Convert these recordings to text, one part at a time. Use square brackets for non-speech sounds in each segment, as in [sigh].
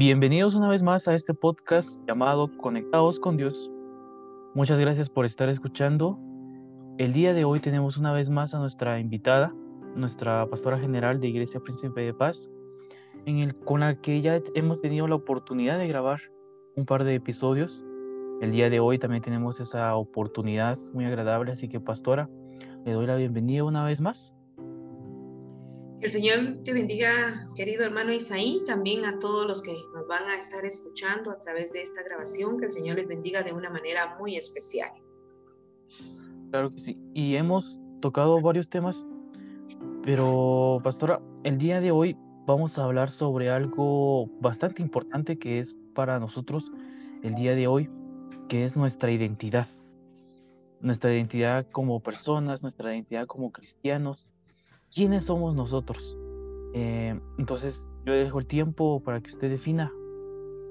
Bienvenidos una vez más a este podcast llamado Conectados con Dios. Muchas gracias por estar escuchando. El día de hoy tenemos una vez más a nuestra invitada, nuestra pastora general de Iglesia Príncipe de Paz, con la que ya hemos tenido la oportunidad de grabar un par de episodios. El día de hoy también tenemos esa oportunidad muy agradable, así que pastora, le doy la bienvenida una vez más. El Señor te bendiga, querido hermano Isaí, también a todos los que van a estar escuchando a través de esta grabación, que el Señor les bendiga de una manera muy especial. Claro que sí, y hemos tocado varios temas, pero pastora, el día de hoy vamos a hablar sobre algo bastante importante que es para nosotros el día de hoy, que es nuestra identidad. Nuestra identidad como personas, nuestra identidad como cristianos, quiénes somos nosotros. Eh, entonces yo dejo el tiempo para que usted defina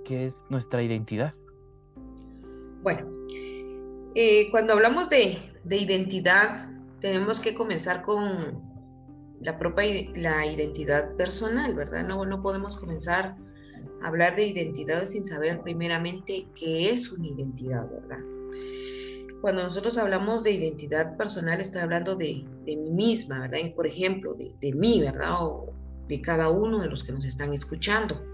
qué es nuestra identidad. Bueno, eh, cuando hablamos de, identidad, tenemos que comenzar con la propia la identidad personal, ¿verdad? No, no podemos comenzar a hablar de identidad sin saber primeramente qué es una identidad, ¿verdad? Cuando nosotros hablamos de identidad personal, estoy hablando de, mí misma, ¿verdad? Por ejemplo, de, mí, ¿verdad? O de cada uno de los que nos están escuchando.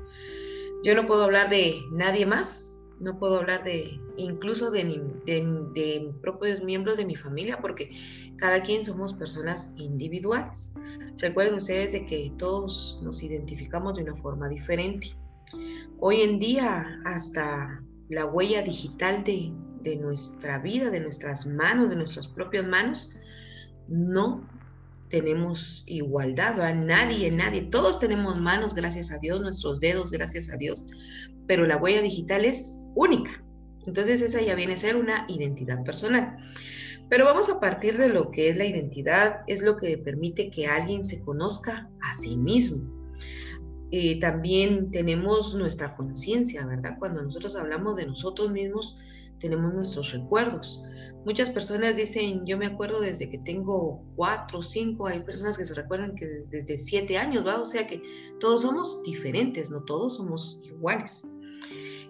Yo no puedo hablar de nadie más, no puedo hablar de incluso de, propios miembros de mi familia, porque cada quien somos personas individuales. Recuerden ustedes de que todos nos identificamos de una forma diferente. Hoy en día, hasta la huella digital de, de nuestra vida, de nuestras manos, de nuestras propias manos, no tenemos igualdad, a nadie, nadie, todos tenemos manos, gracias a Dios, nuestros dedos, gracias a Dios, pero la huella digital es única. Entonces esa ya viene a ser una identidad personal. Pero vamos a partir de lo que es la identidad, es lo que permite que alguien se conozca a sí mismo. Eh, también tenemos nuestra conciencia, ¿verdad? Cuando nosotros hablamos de nosotros mismos, tenemos nuestros recuerdos. Muchas personas dicen, yo me acuerdo desde que tengo cuatro, cinco, hay personas que se recuerdan que desde siete años, ¿va? O sea que todos somos diferentes, no todos somos iguales.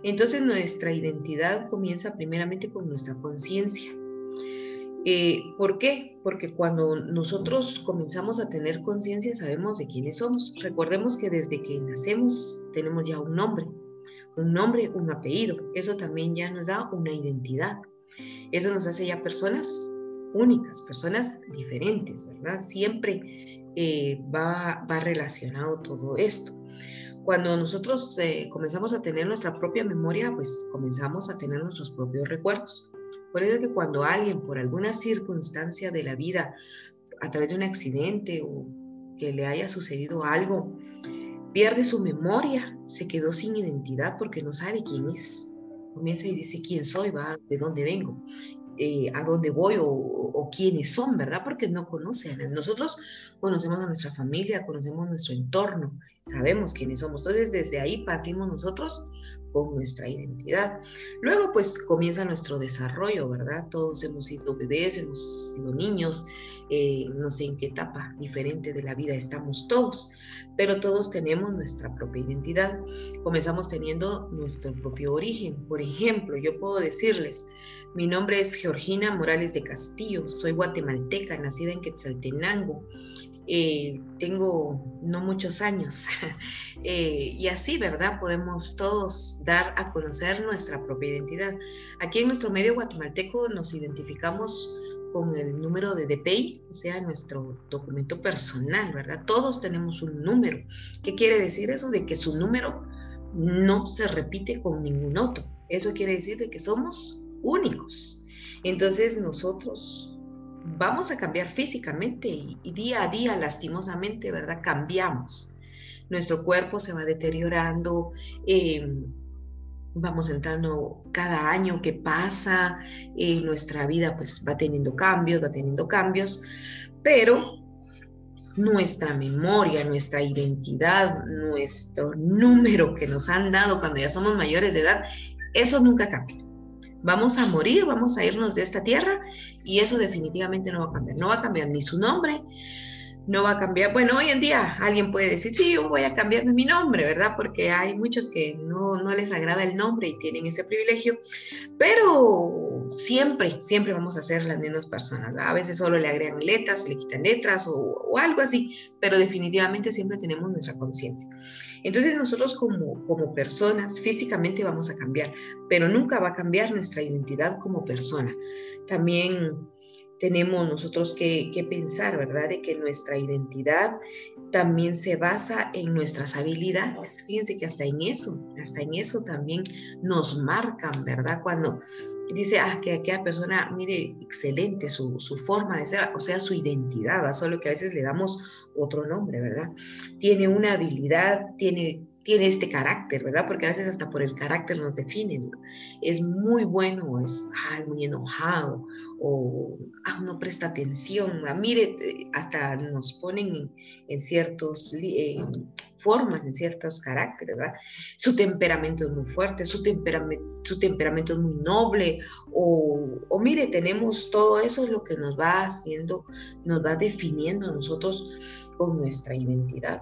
Entonces nuestra identidad comienza primeramente con nuestra conciencia. Eh, ¿Por qué? Porque cuando nosotros comenzamos a tener conciencia sabemos de quiénes somos. Recordemos que desde que nacemos tenemos ya un nombre un nombre, un apellido. Eso también ya nos da una identidad. Eso nos hace ya personas únicas, personas diferentes, ¿verdad? Siempre eh, va, va, relacionado todo esto. Cuando nosotros eh, comenzamos a tener nuestra propia memoria, pues comenzamos a tener nuestros propios recuerdos. Por eso es que cuando alguien, por alguna circunstancia de la vida, a través de un accidente o que le haya sucedido algo, pierde su memoria, se quedó sin identidad porque no sabe quién es. Comienza y dice quién soy, va, de dónde vengo, eh, a dónde voy o, o, quiénes son, ¿verdad? Porque no conocen. Nosotros conocemos a nuestra familia, conocemos nuestro entorno, sabemos quiénes somos. Entonces, desde ahí partimos nosotros con nuestra identidad. Luego, pues comienza nuestro desarrollo, ¿verdad? Todos hemos sido bebés, hemos sido niños, eh, no sé en qué etapa diferente de la vida estamos todos, pero todos tenemos nuestra propia identidad. Comenzamos teniendo nuestro propio origen. Por ejemplo, yo puedo decirles, mi nombre es Georgina Morales de Castillo, soy guatemalteca, nacida en Quetzaltenango. Eh, tengo no muchos años. [laughs] Eh, y así, ¿verdad? Podemos todos dar a conocer nuestra propia identidad. Aquí en nuestro medio guatemalteco nos identificamos con el número de DPI, o sea, nuestro documento personal, ¿verdad? Todos tenemos un número. ¿Qué quiere decir eso? De que su número no se repite con ningún otro. Eso quiere decir de que somos únicos. Entonces nosotros vamos a cambiar físicamente y, día a día, lastimosamente, ¿verdad? Cambiamos. Nuestro cuerpo se va deteriorando, em, vamos entrando cada año que pasa, eh, nuestra vida pues va teniendo cambios, va teniendo cambios, pero nuestra memoria, nuestra identidad, nuestro número que nos han dado cuando ya somos mayores de edad, eso nunca cambia vamos a morir, vamos a irnos de esta tierra y eso definitivamente no va a cambiar. No va a cambiar ni su nombre, no va a cambiar. Bueno, hoy en día alguien puede decir, sí, yo voy a cambiarme mi nombre, ¿verdad? Porque hay muchos que no, no les agrada el nombre y tienen ese privilegio, pero siempre, siempre vamos a ser las mismas personas. A veces solo le agregan letras le quitan letras o, o algo así, pero definitivamente siempre tenemos nuestra conciencia. Entonces nosotros como, como personas físicamente vamos a cambiar, pero nunca va a cambiar nuestra identidad como persona. También tenemos nosotros que, pensar, ¿verdad? De que nuestra identidad también se basa en nuestras habilidades. Fíjense que hasta en eso, hasta en eso también nos marcan, ¿verdad? Cuando dice, ah, que aquella persona, mire, excelente su, su forma de ser, o sea, su identidad, solo que a veces le damos otro nombre, ¿verdad? Tiene una habilidad, tiene tiene este carácter, ¿verdad? Porque a veces hasta por el carácter nos definen. Es muy bueno, es muy enojado, o ah, no presta atención. Ah, mire, hasta nos ponen en, ciertas formas, en ciertos caracteres, ¿verdad? Su temperamento es muy fuerte, su temperamento, su temperamento es muy noble, o mire, tenemos todo eso es lo que nos va haciendo, nos va definiendo a nosotros con nuestra identidad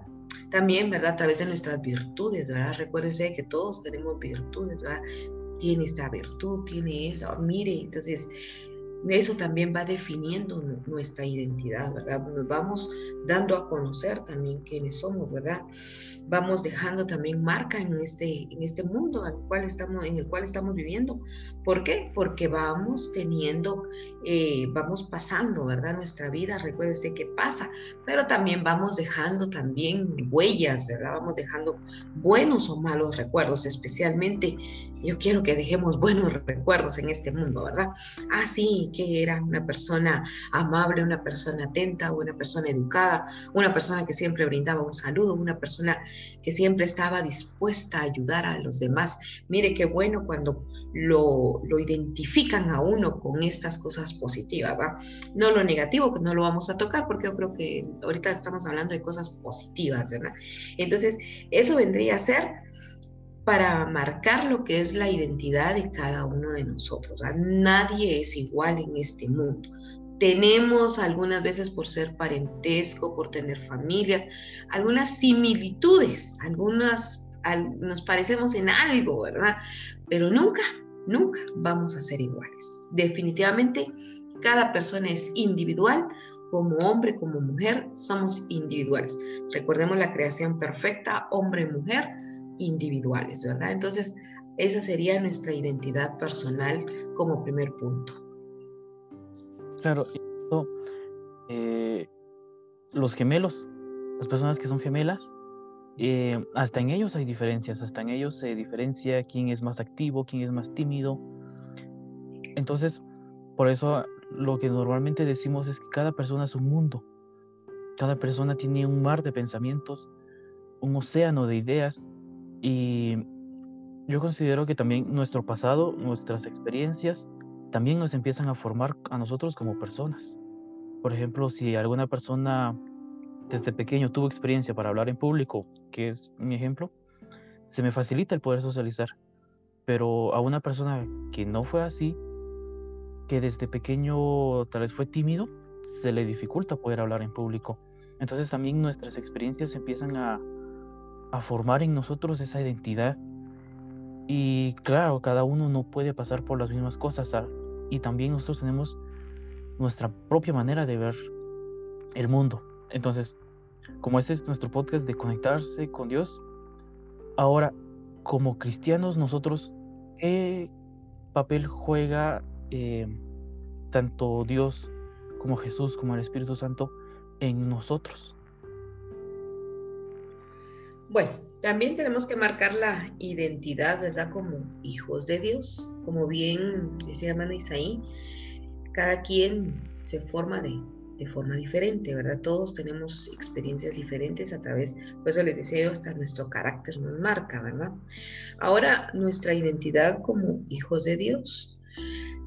también, ¿verdad? A través de nuestras virtudes, ¿verdad? Recuérdese que todos tenemos virtudes, ¿verdad? Tiene esta virtud, tiene eso, mire, entonces eso también va definiendo nuestra identidad, ¿verdad? Nos vamos dando a conocer también quiénes somos, ¿verdad? Vamos dejando también marca en este, en este mundo al cual estamos, en el cual estamos viviendo. ¿Por qué? Porque vamos teniendo, eh, vamos pasando, ¿verdad? Nuestra vida, recuérdese que pasa, pero también vamos dejando también huellas, ¿verdad? Vamos dejando buenos o malos recuerdos, especialmente yo quiero que dejemos buenos recuerdos en este mundo, ¿verdad? Ah, sí, que era una persona amable, una persona atenta, una persona educada, una persona que siempre brindaba un saludo, una persona que siempre estaba dispuesta a ayudar a los demás. Mire qué bueno cuando lo, lo identifican a uno con estas cosas positivas, ¿va? No lo negativo, que no lo vamos a tocar, porque yo creo que ahorita estamos hablando de cosas positivas, ¿verdad? Entonces, eso vendría a ser para marcar lo que es la identidad de cada uno de nosotros. Nadie es igual en este mundo. Tenemos algunas veces por ser parentesco, por tener familia, algunas similitudes, algunas nos parecemos en algo, ¿verdad? Pero nunca, nunca vamos a ser iguales. Definitivamente, cada persona es individual, como hombre, como mujer, somos individuales. Recordemos la creación perfecta, hombre-mujer, individuales, ¿verdad? Entonces, esa sería nuestra identidad personal como primer punto. Claro, eh, los gemelos, las personas que son gemelas, eh, hasta en ellos hay diferencias, hasta en ellos se diferencia quién es más activo, quién es más tímido. Entonces, por eso lo que normalmente decimos es que cada persona es un mundo, cada persona tiene un mar de pensamientos, un océano de ideas y yo considero que también nuestro pasado, nuestras experiencias, también nos empiezan a formar a nosotros como personas. Por ejemplo, si alguna persona desde pequeño tuvo experiencia para hablar en público, que es mi ejemplo, se me facilita el poder socializar. Pero a una persona que no fue así, que desde pequeño tal vez fue tímido, se le dificulta poder hablar en público. Entonces también nuestras experiencias empiezan a, a formar en nosotros esa identidad. Y claro, cada uno no puede pasar por las mismas cosas y también nosotros tenemos nuestra propia manera de ver el mundo. Entonces, como este es nuestro podcast de conectarse con Dios, ahora, como cristianos, nosotros, ¿qué papel juega eh, tanto Dios como Jesús, como el Espíritu Santo en nosotros? Bueno, también tenemos que marcar la identidad, ¿verdad? Como hijos de Dios. Como bien decía hermana Isaí, cada quien se forma de, forma diferente, ¿verdad? Todos tenemos experiencias diferentes a través, por eso les yo, hasta nuestro carácter nos marca, ¿verdad? Ahora, nuestra identidad como hijos de Dios.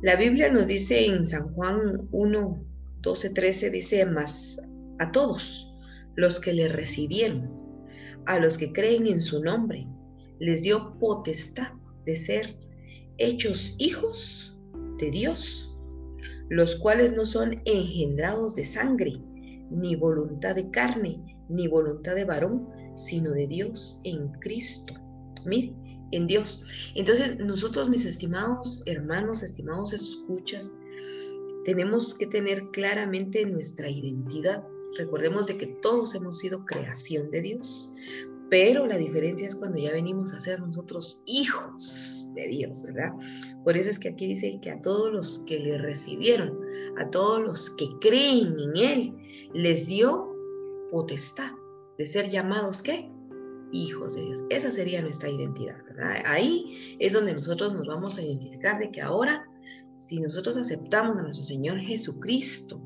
La Biblia nos dice en San Juan 1, 12, 13, dice, más a todos los que le recibieron a los que creen en su nombre, les dio potestad de ser hechos hijos de Dios, los cuales no son engendrados de sangre, ni voluntad de carne, ni voluntad de varón, sino de Dios en Cristo. Mire, en Dios. Entonces, nosotros, mis estimados hermanos, estimados escuchas, tenemos que tener claramente nuestra identidad. Recordemos de que todos hemos sido creación de Dios, pero la diferencia es cuando ya venimos a ser nosotros hijos de Dios, ¿verdad? Por eso es que aquí dice que a todos los que le recibieron, a todos los que creen en Él, les dio potestad de ser llamados, ¿qué? Hijos de Dios. Esa sería nuestra identidad, ¿verdad? Ahí es donde nosotros nos vamos a identificar de que ahora, si nosotros aceptamos a nuestro Señor Jesucristo,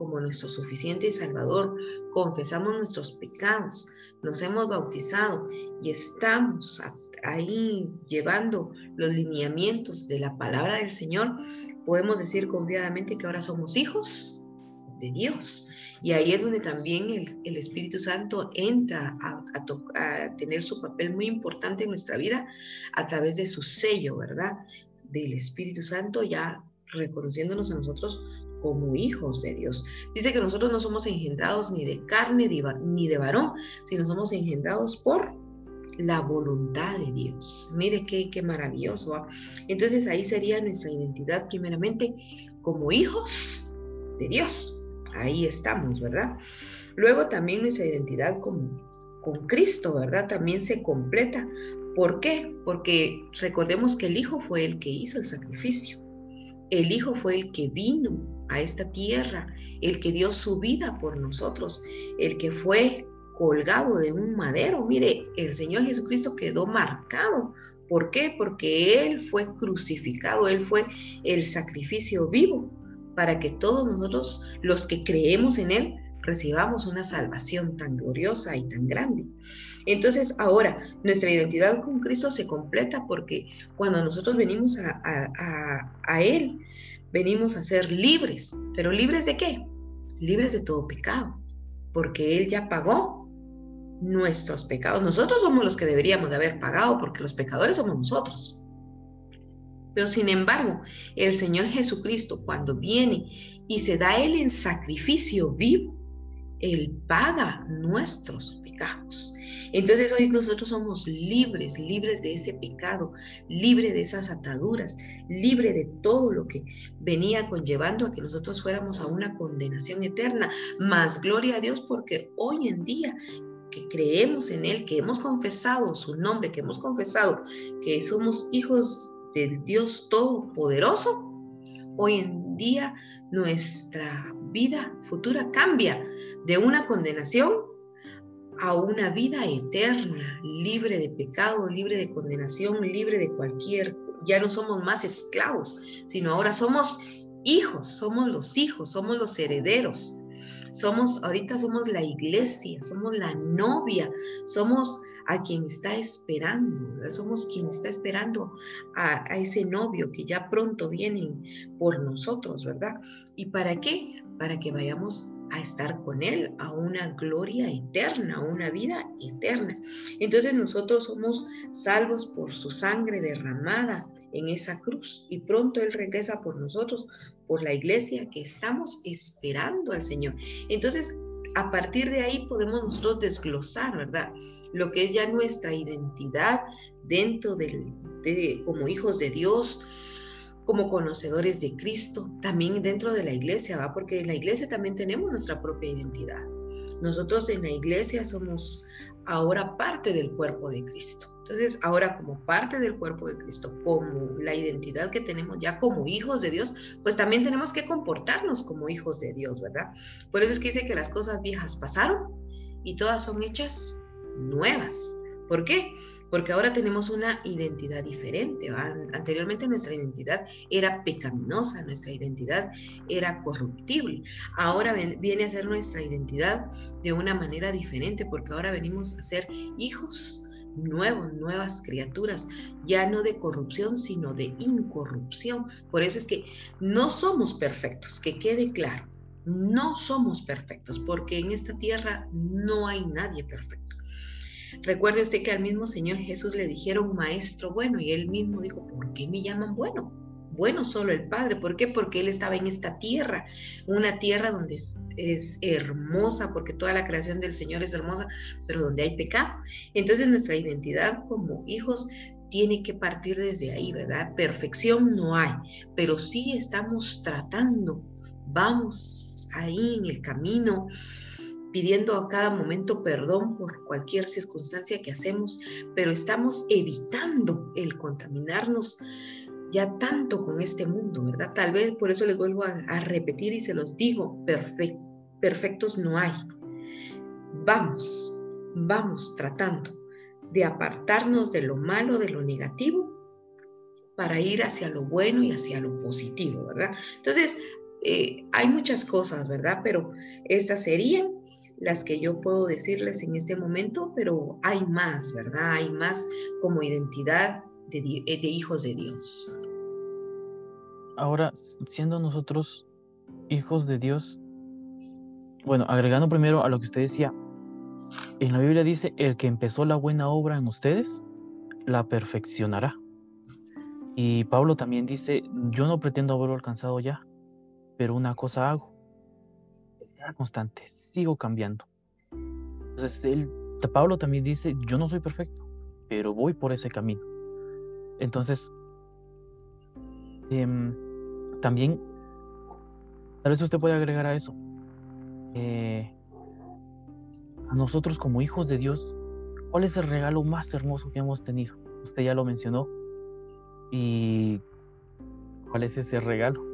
como nuestro suficiente Salvador, confesamos nuestros pecados, nos hemos bautizado y estamos ahí llevando los lineamientos de la palabra del Señor, podemos decir confiadamente que ahora somos hijos de Dios. Y ahí es donde también el, Espíritu Santo entra a, a, tener su papel muy importante en nuestra vida a través de su sello, ¿verdad? Del Espíritu Santo ya reconociéndonos a nosotros como hijos de Dios. Dice que nosotros no somos engendrados ni de carne ni de varón, sino somos engendrados por la voluntad de Dios. Mire qué, qué maravilloso. ¿ah? Entonces ahí sería nuestra identidad primeramente como hijos de Dios. Ahí estamos, ¿verdad? Luego también nuestra identidad con, con Cristo, ¿verdad? También se completa. ¿Por qué? Porque recordemos que el Hijo fue el que hizo el sacrificio. El Hijo fue el que vino a esta tierra, el que dio su vida por nosotros, el que fue colgado de un madero. Mire, el Señor Jesucristo quedó marcado. ¿Por qué? Porque Él fue crucificado, Él fue el sacrificio vivo para que todos nosotros, los que creemos en Él, recibamos una salvación tan gloriosa y tan grande. Entonces, ahora, nuestra identidad con Cristo se completa porque cuando nosotros venimos a, a, Él, venimos a ser libres. ¿Pero libres de qué? Libres de todo pecado, porque Él ya pagó nuestros pecados. Nosotros somos los que deberíamos de haber pagado, porque los pecadores somos nosotros. Pero sin embargo, el Señor Jesucristo, cuando viene y se da Él en sacrificio vivo, Él paga nuestros pecados. Entonces hoy nosotros somos libres, libres de ese pecado, libres de esas ataduras, libres de todo lo que venía conllevando a que nosotros fuéramos a una condenación eterna. Más gloria a Dios porque hoy en día que creemos en Él, que hemos confesado su nombre, que hemos confesado que somos hijos del Dios Todopoderoso, hoy en día nuestra vida futura cambia de una condenación a una vida eterna, libre de pecado, libre de condenación, libre de cualquier, ya no somos más esclavos, sino ahora somos hijos, somos los hijos, somos los herederos. Somos, ahorita somos la iglesia, somos la novia, somos a quien está esperando, somos quien está esperando a, a, ese novio que ya pronto viene por nosotros, ¿verdad? ¿Y para qué? Para que vayamos a estar con Él, a una gloria eterna, a una vida eterna. Entonces nosotros somos salvos por su sangre derramada en esa cruz y pronto Él regresa por nosotros, por la iglesia que estamos esperando al Señor. Entonces, a partir de ahí podemos nosotros desglosar, ¿verdad? Lo que es ya nuestra identidad dentro del, de, como hijos de Dios, como conocedores de Cristo, también dentro de la iglesia, ¿va? Porque en la iglesia también tenemos nuestra propia identidad. Nosotros en la iglesia somos ahora parte del cuerpo de Cristo. Entonces, ahora como parte del cuerpo de Cristo, como la identidad que tenemos ya como hijos de Dios, pues también tenemos que comportarnos como hijos de Dios, ¿verdad? Por eso es que dice que las cosas viejas pasaron y todas son hechas nuevas. ¿Por qué? Porque ahora tenemos una identidad diferente. Anteriormente nuestra identidad era pecaminosa, nuestra identidad era corruptible. Ahora viene a ser nuestra identidad de una manera diferente, porque ahora venimos a ser hijos nuevos, nuevas criaturas, ya no de corrupción, sino de incorrupción. Por eso es que no somos perfectos, que quede claro, no somos perfectos, porque en esta tierra no hay nadie perfecto. Recuerde usted que al mismo Señor Jesús le dijeron maestro bueno y él mismo dijo, ¿por qué me llaman bueno? Bueno solo el Padre. ¿Por qué? Porque él estaba en esta tierra, una tierra donde es hermosa porque toda la creación del Señor es hermosa, pero donde hay pecado. Entonces nuestra identidad como hijos tiene que partir desde ahí, ¿verdad? Perfección no hay, pero sí estamos tratando, vamos ahí en el camino pidiendo a cada momento perdón por cualquier circunstancia que hacemos, pero estamos evitando el contaminarnos ya tanto con este mundo, ¿verdad? Tal vez por eso les vuelvo a, repetir y se los digo, perfectos no hay. Vamos, vamos tratando de apartarnos de lo malo, de lo negativo, para ir hacia lo bueno y hacia lo positivo, ¿verdad? Entonces, eh, hay muchas cosas, ¿verdad? Pero estas serían las que yo puedo decirles en este momento, pero hay más, ¿verdad? Hay más como identidad de, eh, de hijos de Dios. Ahora, siendo nosotros hijos de Dios, bueno, agregando primero a lo que usted decía, en la Biblia dice, el que empezó la buena obra en ustedes, la perfeccionará. Y Pablo también dice, yo no pretendo haberlo alcanzado ya, pero una cosa hago, constante, sigo cambiando. Entonces, él, Pablo también dice, yo no soy perfecto, pero voy por ese camino. Entonces, em, también, tal vez usted puede agregar a eso, eh, a nosotros como hijos de Dios, ¿cuál es el regalo más hermoso que hemos tenido? Usted ya lo mencionó. ¿Y cuál es ese regalo?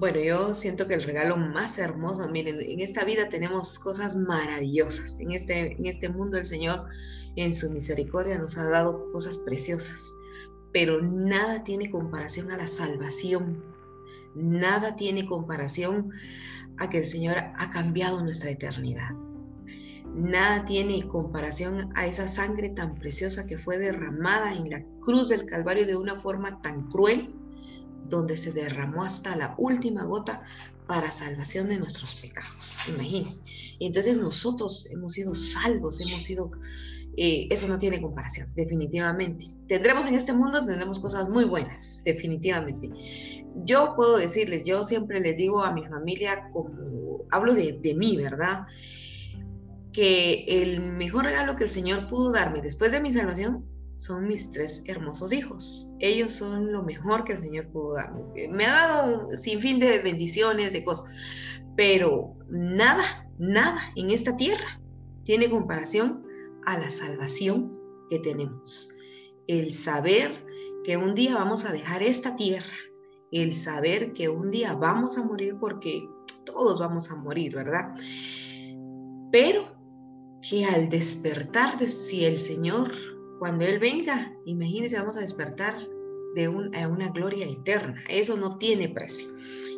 Bueno, yo siento que el regalo más hermoso, miren, en esta vida tenemos cosas maravillosas. En este, en este mundo el Señor, en su misericordia, nos ha dado cosas preciosas. Pero nada tiene comparación a la salvación. Nada tiene comparación a que el Señor ha cambiado nuestra eternidad. Nada tiene comparación a esa sangre tan preciosa que fue derramada en la cruz del Calvario de una forma tan cruel donde se derramó hasta la última gota para salvación de nuestros pecados. Imagínense. Entonces nosotros hemos sido salvos, hemos sido... Eh, eso no tiene comparación, definitivamente. Tendremos en este mundo, tendremos cosas muy buenas, definitivamente. Yo puedo decirles, yo siempre les digo a mi familia, como hablo de mí, ¿verdad? Que el mejor regalo que el Señor pudo darme después de mi salvación son mis tres hermosos hijos. Ellos son lo mejor que el Señor pudo darme. Me ha dado un sinfín de bendiciones, de cosas, pero nada, nada en esta tierra tiene comparación a la salvación que tenemos. El saber que un día vamos a dejar esta tierra, el saber que un día vamos a morir porque todos vamos a morir, ¿verdad? Pero que al despertar de si el Señor cuando Él venga, imagínense, vamos a despertar de a una gloria eterna. Eso no tiene precio.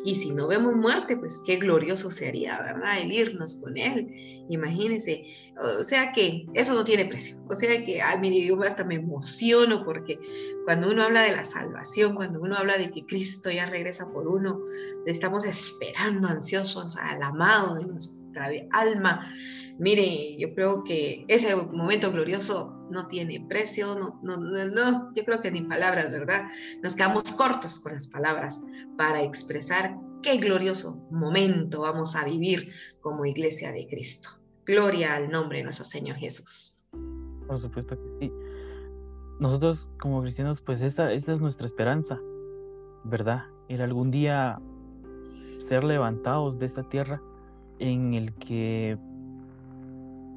Y si no vemos muerte, pues qué glorioso sería, ¿verdad? El irnos con Él. Imagínense. O sea que eso no tiene precio. O sea que, ay, mire, yo hasta me emociono porque cuando uno habla de la salvación, cuando uno habla de que Cristo ya regresa por uno, estamos esperando ansiosos al amado de nuestra alma Mire, yo creo que ese momento glorioso no tiene precio, no, no, no, yo creo que ni palabras, ¿verdad? Nos quedamos cortos con las palabras para expresar qué glorioso momento vamos a vivir como iglesia de Cristo. Gloria al nombre de nuestro Señor Jesús. Por supuesto que sí. Nosotros como cristianos, pues esa, esa es nuestra esperanza, ¿verdad? Ir algún día ser levantados de esta tierra en el que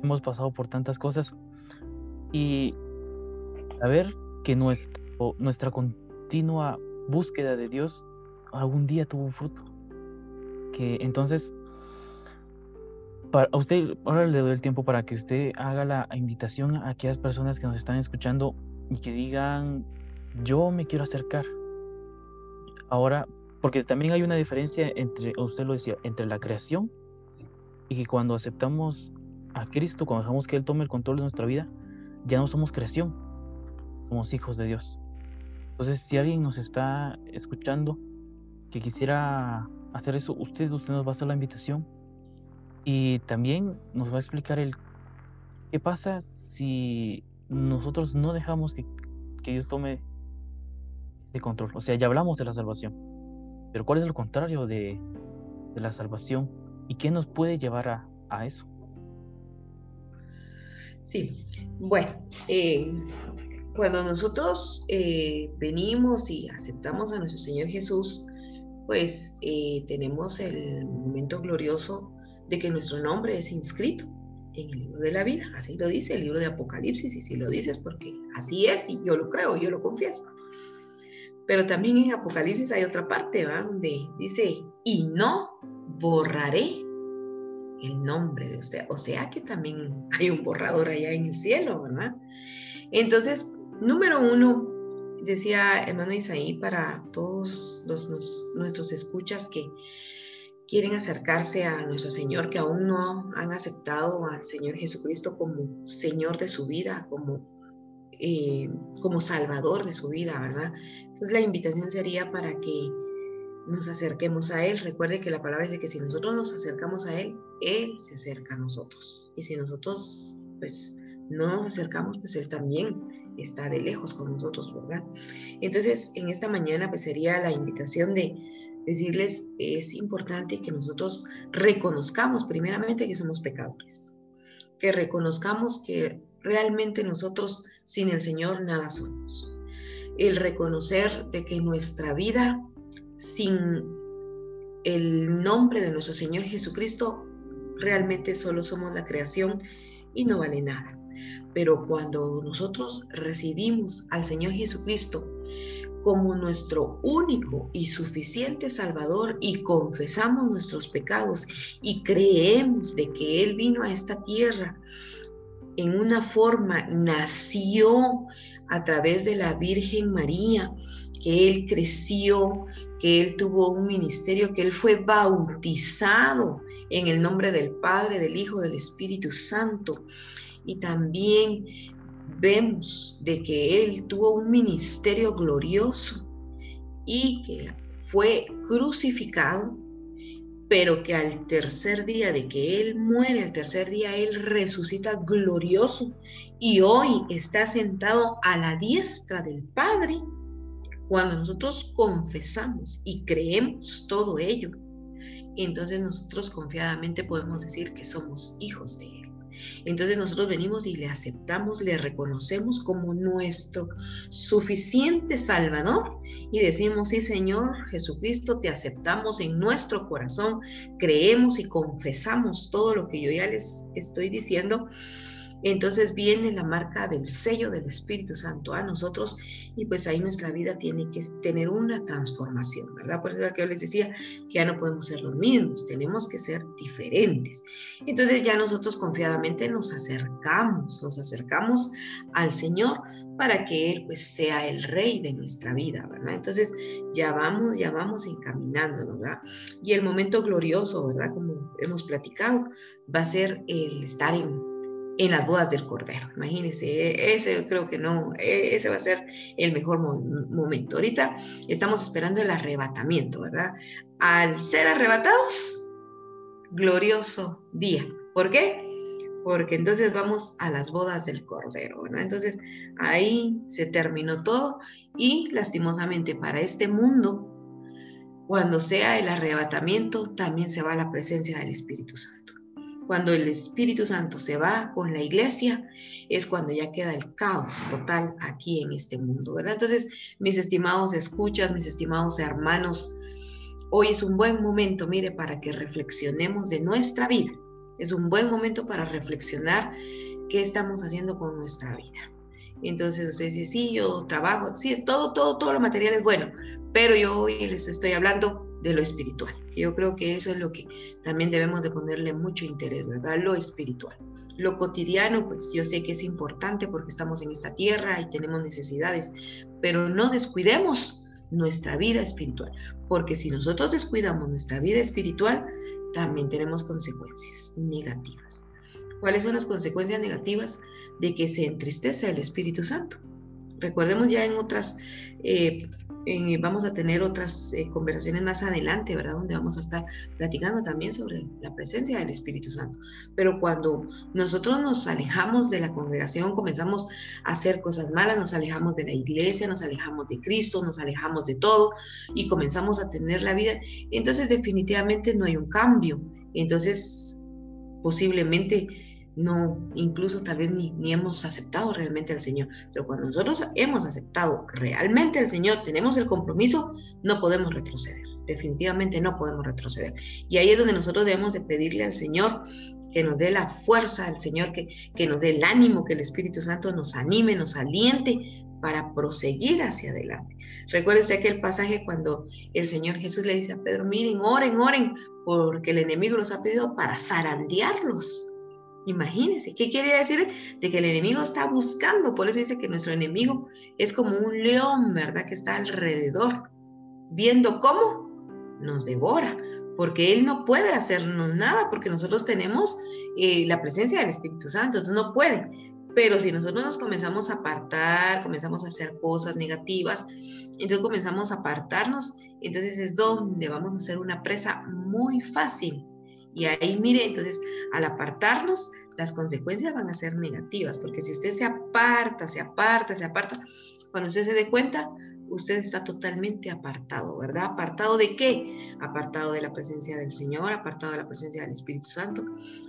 hemos pasado por tantas cosas y saber que nuestro, nuestra continua búsqueda de Dios algún día tuvo un fruto. Que entonces, para usted, ahora le doy el tiempo para que usted haga la invitación a aquellas personas que nos están escuchando y que digan, yo me quiero acercar. Ahora, porque también hay una diferencia entre, usted lo decía, entre la creación y que cuando aceptamos a Cristo, cuando dejamos que Él tome el control de nuestra vida, ya no somos creación, somos hijos de Dios. Entonces, si alguien nos está escuchando que quisiera hacer eso, usted, usted nos va a hacer la invitación y también nos va a explicar el qué pasa si nosotros no dejamos que, que Dios tome el control. O sea, ya hablamos de la salvación, pero ¿cuál es el contrario de, de la salvación? ¿Y qué nos puede llevar a, a eso? Sí, bueno, eh, cuando nosotros eh, venimos y aceptamos a nuestro Señor Jesús, pues eh, tenemos el momento glorioso de que nuestro nombre es inscrito en el libro de la vida. Así lo dice el libro de Apocalipsis, y si lo dices porque así es, y yo lo creo, yo lo confieso. Pero también en Apocalipsis hay otra parte, ¿va? Donde dice, y no borraré el nombre de usted. O sea que también hay un borrador allá en el cielo, ¿verdad? Entonces, número uno, decía hermano Isaí para todos los, nuestros escuchas que quieren acercarse a nuestro Señor, que aún no han aceptado al Señor Jesucristo como Señor de su vida, como, eh, como Salvador de su vida, ¿verdad? Entonces la invitación sería para que nos acerquemos a Él. Recuerde que la palabra dice que si nosotros nos acercamos a Él, Él se acerca a nosotros. Y si nosotros, pues, no nos acercamos, pues Él también está de lejos con nosotros, ¿verdad? Entonces, en esta mañana, pues sería la invitación de decirles, es importante que nosotros reconozcamos primeramente que somos pecadores, que reconozcamos que realmente nosotros sin el Señor nada somos. El reconocer de que nuestra vida sin el nombre de nuestro Señor Jesucristo, realmente solo somos la creación y no vale nada. Pero cuando nosotros recibimos al Señor Jesucristo como nuestro único y suficiente Salvador y confesamos nuestros pecados y creemos de que Él vino a esta tierra en una forma, nació a través de la Virgen María, que Él creció, que Él tuvo un ministerio, que Él fue bautizado en el nombre del Padre, del Hijo, del Espíritu Santo. Y también vemos de que Él tuvo un ministerio glorioso y que fue crucificado, pero que al tercer día de que Él muere, el tercer día Él resucita glorioso y hoy está sentado a la diestra del Padre cuando nosotros confesamos y creemos todo ello, entonces nosotros confiadamente podemos decir que somos hijos de Él. Entonces nosotros venimos y le aceptamos, le reconocemos como nuestro suficiente Salvador y decimos, sí Señor Jesucristo, te aceptamos en nuestro corazón, creemos y confesamos todo lo que yo ya les estoy diciendo entonces viene la marca del sello del Espíritu Santo a nosotros y pues ahí nuestra vida tiene que tener una transformación, ¿verdad? Por eso que yo les decía que ya no podemos ser los mismos, tenemos que ser diferentes. Entonces ya nosotros confiadamente nos acercamos, nos acercamos al Señor para que Él pues sea el rey de nuestra vida, ¿verdad? Entonces ya vamos, ya vamos encaminándonos, ¿verdad? Y el momento glorioso, ¿verdad? Como hemos platicado, va a ser el estar en en las bodas del Cordero. Imagínense, ese creo que no, e, ese va a ser el mejor momento. Ahorita estamos esperando el arrebatamiento, ¿verdad? Al ser arrebatados, glorioso día. ¿Por qué? Porque entonces vamos a las bodas del Cordero, ¿verdad? Entonces ahí se terminó todo y lastimosamente para este mundo, cuando sea el arrebatamiento, también se va la presencia del Espíritu Santo. Cuando el Espíritu Santo se va con la iglesia, es cuando ya queda el caos total aquí en este mundo, ¿verdad? Entonces, mis estimados escuchas, mis estimados hermanos, hoy es un buen momento, mire, para que reflexionemos de nuestra vida. Es un buen momento para reflexionar qué estamos haciendo con nuestra vida. Entonces usted dice, sí, yo trabajo, sí, todo, todo, todo lo material es bueno, pero yo hoy les estoy hablando de lo espiritual. Yo creo que eso es lo que también debemos de ponerle mucho interés, ¿verdad? Lo espiritual. Lo cotidiano, pues yo sé que es importante porque estamos en esta tierra y tenemos necesidades, pero no descuidemos nuestra vida espiritual, porque si nosotros descuidamos nuestra vida espiritual, también tenemos consecuencias negativas. ¿Cuáles son las consecuencias negativas de que se entristece el Espíritu Santo? Recordemos ya en otras eh, vamos a tener otras eh, conversaciones más adelante, ¿verdad? Donde vamos a estar platicando también sobre la presencia del Espíritu Santo. Pero cuando nosotros nos alejamos de la congregación, comenzamos a hacer cosas malas, nos alejamos de la iglesia, nos alejamos de Cristo, nos alejamos de todo y comenzamos a tener la vida, entonces definitivamente no hay un cambio entonces posiblemente no, incluso tal vez ni, ni, hemos aceptado realmente al Señor. Pero cuando nosotros hemos aceptado realmente al Señor, tenemos el compromiso, no podemos retroceder. Definitivamente no podemos retroceder. Y ahí es donde nosotros debemos de pedirle al Señor que nos dé la fuerza, al Señor que, que nos dé el ánimo, que el Espíritu Santo nos anime, nos aliente para proseguir hacia adelante. Recuérdese aquel pasaje cuando el Señor Jesús le dice a Pedro, miren, oren, oren, porque el enemigo los ha pedido para zarandearlos Imagínense, ¿qué quiere decir? De que el enemigo está buscando, por eso dice que nuestro enemigo es como un león, ¿verdad? Que está alrededor, viendo cómo nos devora, porque él no puede hacernos nada, porque nosotros tenemos eh, la presencia del Espíritu Santo, entonces no puede. Pero si nosotros nos comenzamos a apartar, comenzamos a hacer cosas negativas, entonces comenzamos a apartarnos, entonces es donde vamos a hacer una presa muy fácil y ahí mire, entonces al apartarnos, las consecuencias van a ser negativas, porque si usted se aparta, se aparta, se aparta, cuando usted se dé cuenta, usted está totalmente apartado, ¿verdad? ¿Apartado de qué? Apartado de la presencia del Señor, apartado de la presencia del Espíritu Santo,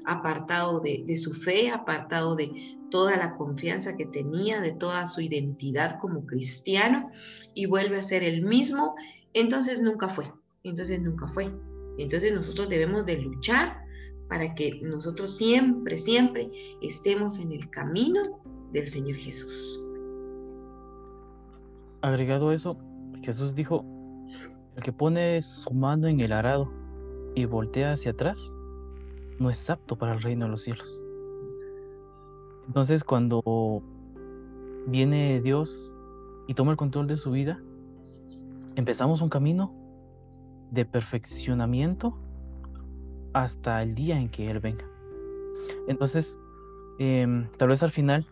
apartado de, de, su fe, apartado de toda la confianza que tenía, de toda su identidad como cristiano, y vuelve a ser el mismo, entonces nunca fue, entonces nunca fue. Entonces nosotros debemos de luchar para que nosotros siempre, siempre estemos en el camino del Señor Jesús. Agregado eso, Jesús dijo, el que pone su mano en el arado y voltea hacia atrás, no es apto para el reino de los cielos. Entonces cuando viene Dios y toma el control de su vida, empezamos un camino de perfeccionamiento hasta el día en que Él venga. Entonces, em, tal vez al final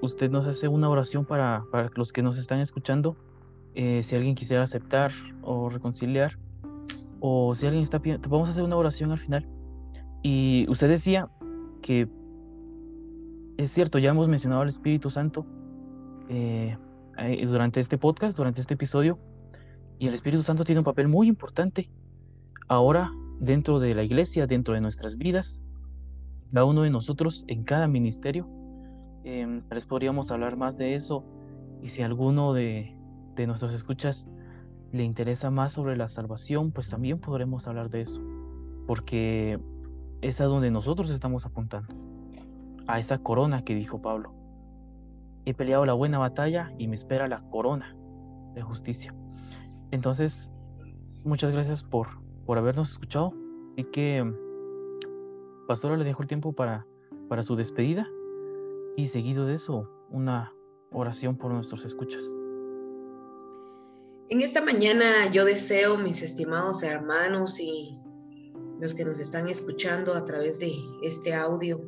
usted nos hace una oración para, para los que nos están escuchando, eh, si alguien quisiera aceptar o reconciliar, o si alguien está pidiendo, vamos a hacer una oración al final. Y usted decía que es cierto, ya hemos mencionado al Espíritu Santo eh, eh, durante este podcast, durante este episodio, y el Espíritu Santo tiene un papel muy importante ahora dentro de la iglesia, dentro de nuestras vidas, cada uno de nosotros en cada ministerio. Eh, les podríamos hablar más de eso y si alguno de, de nuestros escuchas le interesa más sobre la salvación, pues también podremos hablar de eso, porque es a donde nosotros estamos apuntando, a esa corona que dijo Pablo. He peleado la buena batalla y me espera la corona de justicia. Entonces, muchas gracias por, por habernos escuchado. y que, Pastora, le dejo el tiempo para, para su despedida y seguido de eso, una oración por nuestros escuchas. En esta mañana yo deseo, mis estimados hermanos y los que nos están escuchando a través de este audio,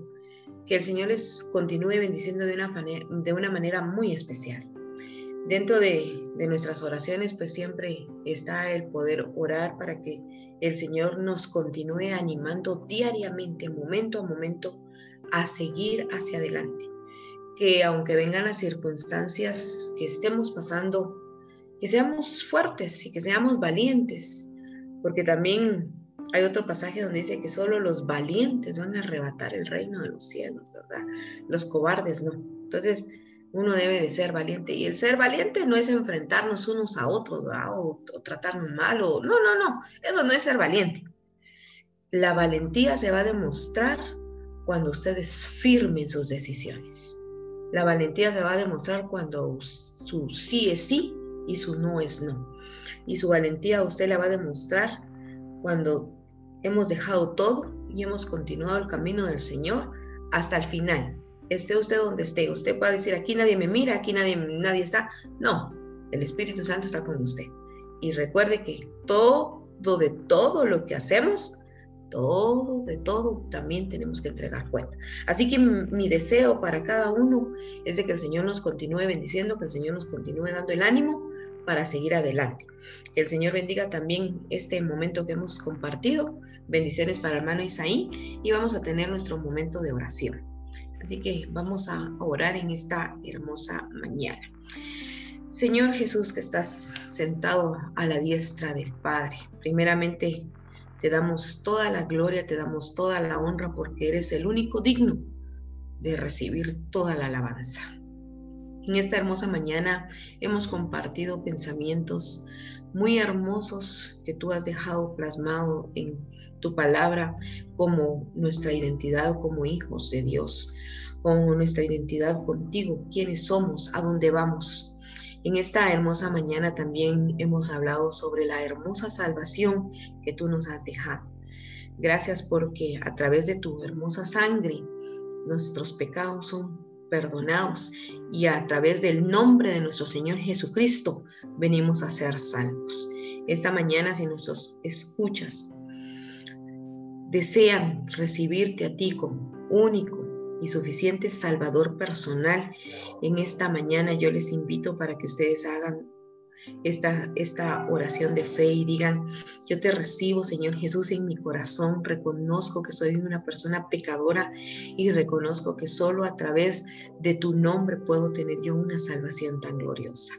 que el Señor les continúe bendiciendo de una, de una manera muy especial. Dentro de, nuestras oraciones, pues siempre está el poder orar para que el Señor nos continúe animando diariamente, momento a momento, a seguir hacia adelante. Que aunque vengan las circunstancias que estemos pasando, que seamos fuertes y que seamos valientes, porque también hay otro pasaje donde dice que solo los valientes van a arrebatar el reino de los cielos, ¿verdad? Los cobardes no. Entonces, uno debe de ser valiente. Y el ser valiente no es enfrentarnos unos a otros o, tratarnos mal. O, no, no, no. Eso no es ser valiente. La valentía se va a demostrar cuando ustedes firmen sus decisiones. La valentía se va a demostrar cuando su sí es sí y su no es no. Y su valentía usted la va a demostrar cuando hemos dejado todo y hemos continuado el camino del Señor hasta el final esté usted donde esté. Usted puede decir, aquí nadie me mira, aquí nadie, nadie está. No, el Espíritu Santo está con usted. Y recuerde que todo de todo lo que hacemos, todo de todo también tenemos que entregar cuenta. Así que mi deseo para cada uno es de que el Señor nos continúe bendiciendo, que el Señor nos continúe dando el ánimo para seguir adelante. El Señor bendiga también este momento que hemos compartido. Bendiciones para hermano Isaí y vamos a tener nuestro momento de oración. Así que vamos a orar en esta hermosa mañana. Señor Jesús que estás sentado a la diestra del Padre, primeramente te damos toda la gloria, te damos toda la honra porque eres el único digno de recibir toda la alabanza. En esta hermosa mañana hemos compartido pensamientos muy hermosos que tú has dejado plasmado en tu palabra como nuestra identidad como hijos de Dios, como nuestra identidad contigo, quiénes somos, a dónde vamos. En esta hermosa mañana también hemos hablado sobre la hermosa salvación que tú nos has dejado. Gracias porque a través de tu hermosa sangre nuestros pecados son perdonados y a través del nombre de nuestro Señor Jesucristo venimos a ser salvos. Esta mañana si nuestros escuchas desean recibirte a ti como único y suficiente Salvador personal, en esta mañana yo les invito para que ustedes hagan esta, esta oración de fe y digan, yo te recibo, Señor Jesús, en mi corazón, reconozco que soy una persona pecadora y reconozco que solo a través de tu nombre puedo tener yo una salvación tan gloriosa.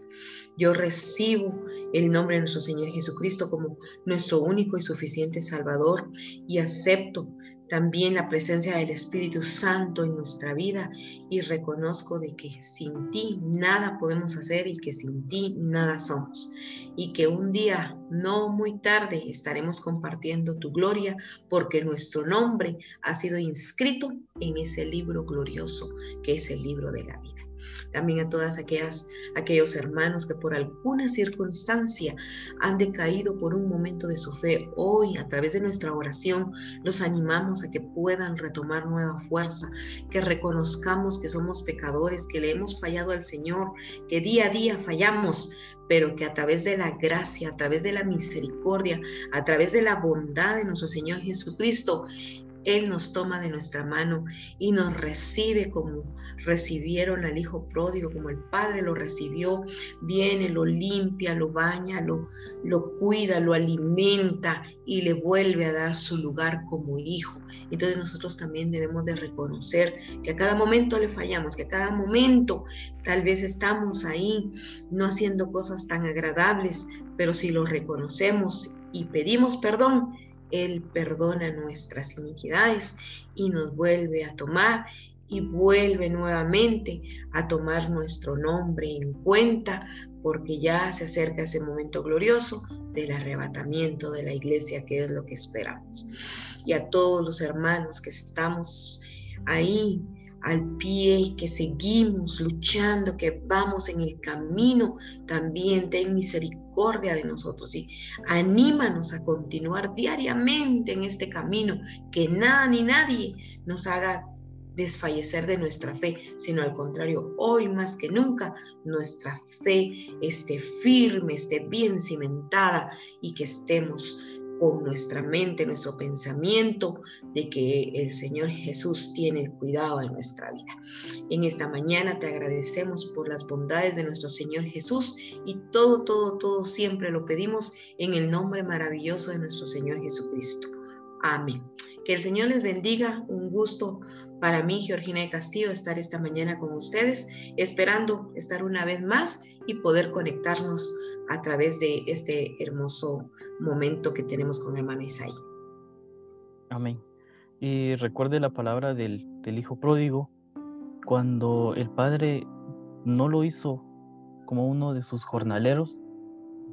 Yo recibo el nombre de nuestro Señor Jesucristo como nuestro único y suficiente Salvador y acepto también la presencia del Espíritu Santo en nuestra vida y reconozco de que sin ti nada podemos hacer y que sin ti nada somos y que un día no muy tarde estaremos compartiendo tu gloria porque nuestro nombre ha sido inscrito en ese libro glorioso que es el libro de la vida. También a todas aquellas, aquellos hermanos que por alguna circunstancia han decaído por un momento de su fe. Hoy, a través de nuestra oración, los animamos a que puedan retomar nueva fuerza, que reconozcamos que somos pecadores, que le hemos fallado al Señor, que día a día fallamos, pero que a través de la gracia, a través de la misericordia, a través de la bondad de nuestro Señor Jesucristo, él nos toma de nuestra mano y nos recibe como recibieron al Hijo pródigo, como el Padre lo recibió. Viene, lo limpia, lo baña, lo, lo cuida, lo alimenta y le vuelve a dar su lugar como hijo. Entonces nosotros también debemos de reconocer que a cada momento le fallamos, que a cada momento tal vez estamos ahí no haciendo cosas tan agradables, pero si lo reconocemos y pedimos perdón, él perdona nuestras iniquidades y nos vuelve a tomar y vuelve nuevamente a tomar nuestro nombre en cuenta porque ya se acerca ese momento glorioso del arrebatamiento de la iglesia que es lo que esperamos. Y a todos los hermanos que estamos ahí al pie, que seguimos luchando, que vamos en el camino, también ten misericordia de nosotros y anímanos a continuar diariamente en este camino, que nada ni nadie nos haga desfallecer de nuestra fe, sino al contrario, hoy más que nunca nuestra fe esté firme, esté bien cimentada y que estemos con nuestra mente, nuestro pensamiento de que el Señor Jesús tiene el cuidado de nuestra vida. En esta mañana te agradecemos por las bondades de nuestro Señor Jesús y todo, todo, todo siempre lo pedimos en el nombre maravilloso de nuestro Señor Jesucristo. Amén. Que el Señor les bendiga. Un gusto para mí, Georgina de Castillo, estar esta mañana con ustedes, esperando estar una vez más y poder conectarnos a través de este hermoso momento que tenemos con hermana Isaí. Amén. Y recuerde la palabra del, del hijo pródigo, cuando el padre no lo hizo como uno de sus jornaleros,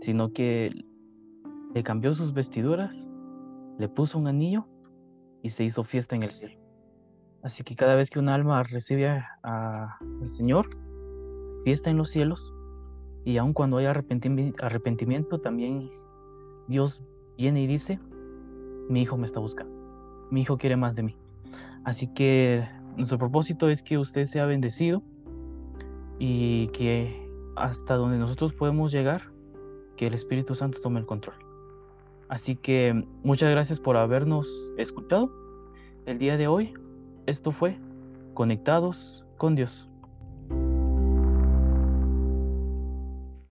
sino que le cambió sus vestiduras, le puso un anillo y se hizo fiesta en el cielo. Así que cada vez que un alma recibe al Señor, fiesta en los cielos, y aun cuando hay arrepentimiento, también Dios viene y dice, mi hijo me está buscando, mi hijo quiere más de mí. Así que nuestro propósito es que usted sea bendecido y que hasta donde nosotros podemos llegar, que el Espíritu Santo tome el control. Así que muchas gracias por habernos escuchado el día de hoy. Esto fue Conectados con Dios.